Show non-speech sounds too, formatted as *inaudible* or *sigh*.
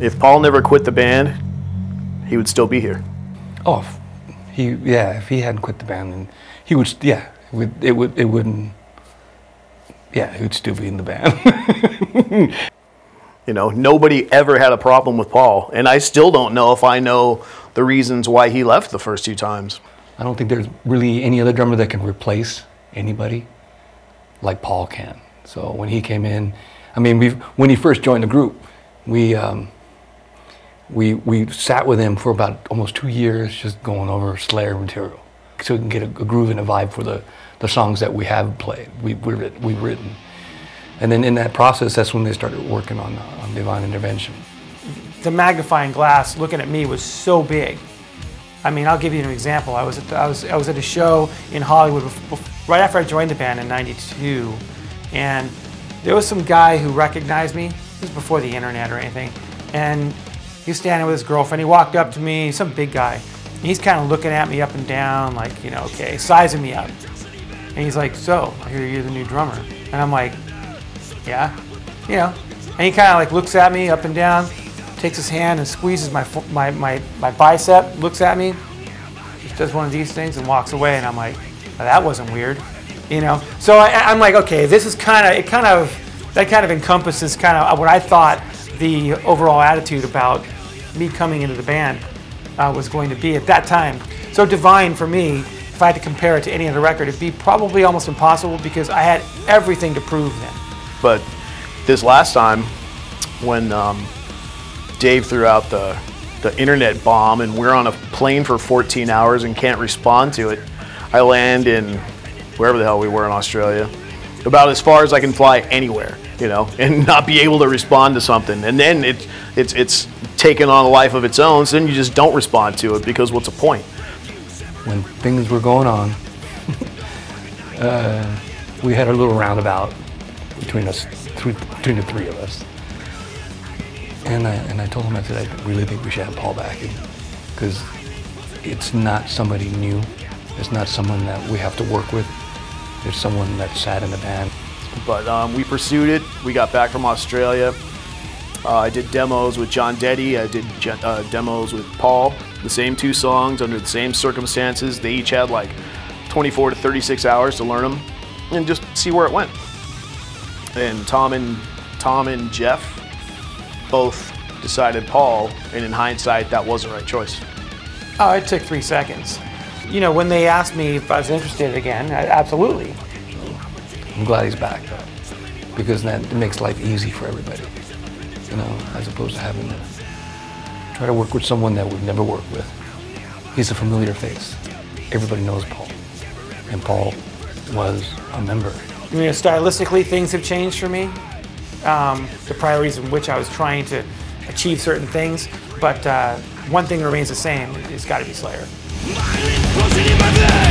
If Paul never quit the band, he would still be here. Oh, he yeah. If he hadn't quit the band, then he would. Yeah, it would. It would. It wouldn't. Yeah, he would still be in the band. *laughs* You know, nobody ever had a problem with Paul, and I still don't know if I know the reasons why he left the first two times. I don't think there's really any other drummer that can replace anybody like Paul can. So when he came in, I mean, we when he first joined the group, we um, we we sat with him for about almost two years, just going over Slayer material, so we can get a, a groove and a vibe for the, the songs that we have played, we we writ- we've written. And then in that process, that's when they started working on, on Divine Intervention. the magnifying glass looking at me was so big. I mean, I'll give you an example. I was at, I was I was at a show in Hollywood bef- bef- right after I joined the band in '92, and there was some guy who recognized me. This was before the internet or anything, and he was standing with his girlfriend. He walked up to me, some big guy. He's kind of looking at me up and down, like you know, okay, sizing me up. And he's like, "So, I hear you're the new drummer," and I'm like, yeah, you know. And he kind of like looks at me up and down, takes his hand and squeezes my my my, my bicep, looks at me, just does one of these things and walks away. And I'm like, "Oh, that wasn't weird, you know. So I, I'm like, okay, this is kind of it. Kind of that kind of encompasses kind of what I thought the overall attitude about me coming into the band uh, was going to be at that time. So Divine for me, if I had to compare it to any other record, it'd be probably almost impossible because I had everything to prove then. But this last time, when um, Dave threw out the the internet bomb and we're on a plane for 14 hours and can't respond to it, I land in wherever the hell we were in Australia, about as far as I can fly anywhere, you know, *laughs* and not be able to respond to something. And then it's it's it's taken on a life of its own. So then you just don't respond to it because what's the point? when things were going on, *laughs* uh, we had a little roundabout between us, between the three of us. And I, and I told him, I said, I really think we should have Paul back because it's not somebody new. It's not someone that we have to work with. It's someone that sat in the band. But um, we pursued it. We got back from Australia. Uh, I did demos with Jon Dette. I did ge- uh, demos with Paul. The same two songs under the same circumstances. They each had like 24 to 36 hours to learn them and just see where it went. And Tom and Tom and Jeff both decided Paul, and in hindsight, that was the right choice. Oh, it took three seconds. You know, when they asked me if I was interested again, I, absolutely. I'm glad he's back though, because that it makes life easy for everybody. You know, as opposed to having to try to work with someone that we've never worked with. He's a familiar face. Everybody knows Paul, and Paul was a member. You know, stylistically, things have changed for me. Um, the priorities in which I was trying to achieve certain things, but uh, one thing remains the same: it's got to be Slayer. Pulsing in my veins.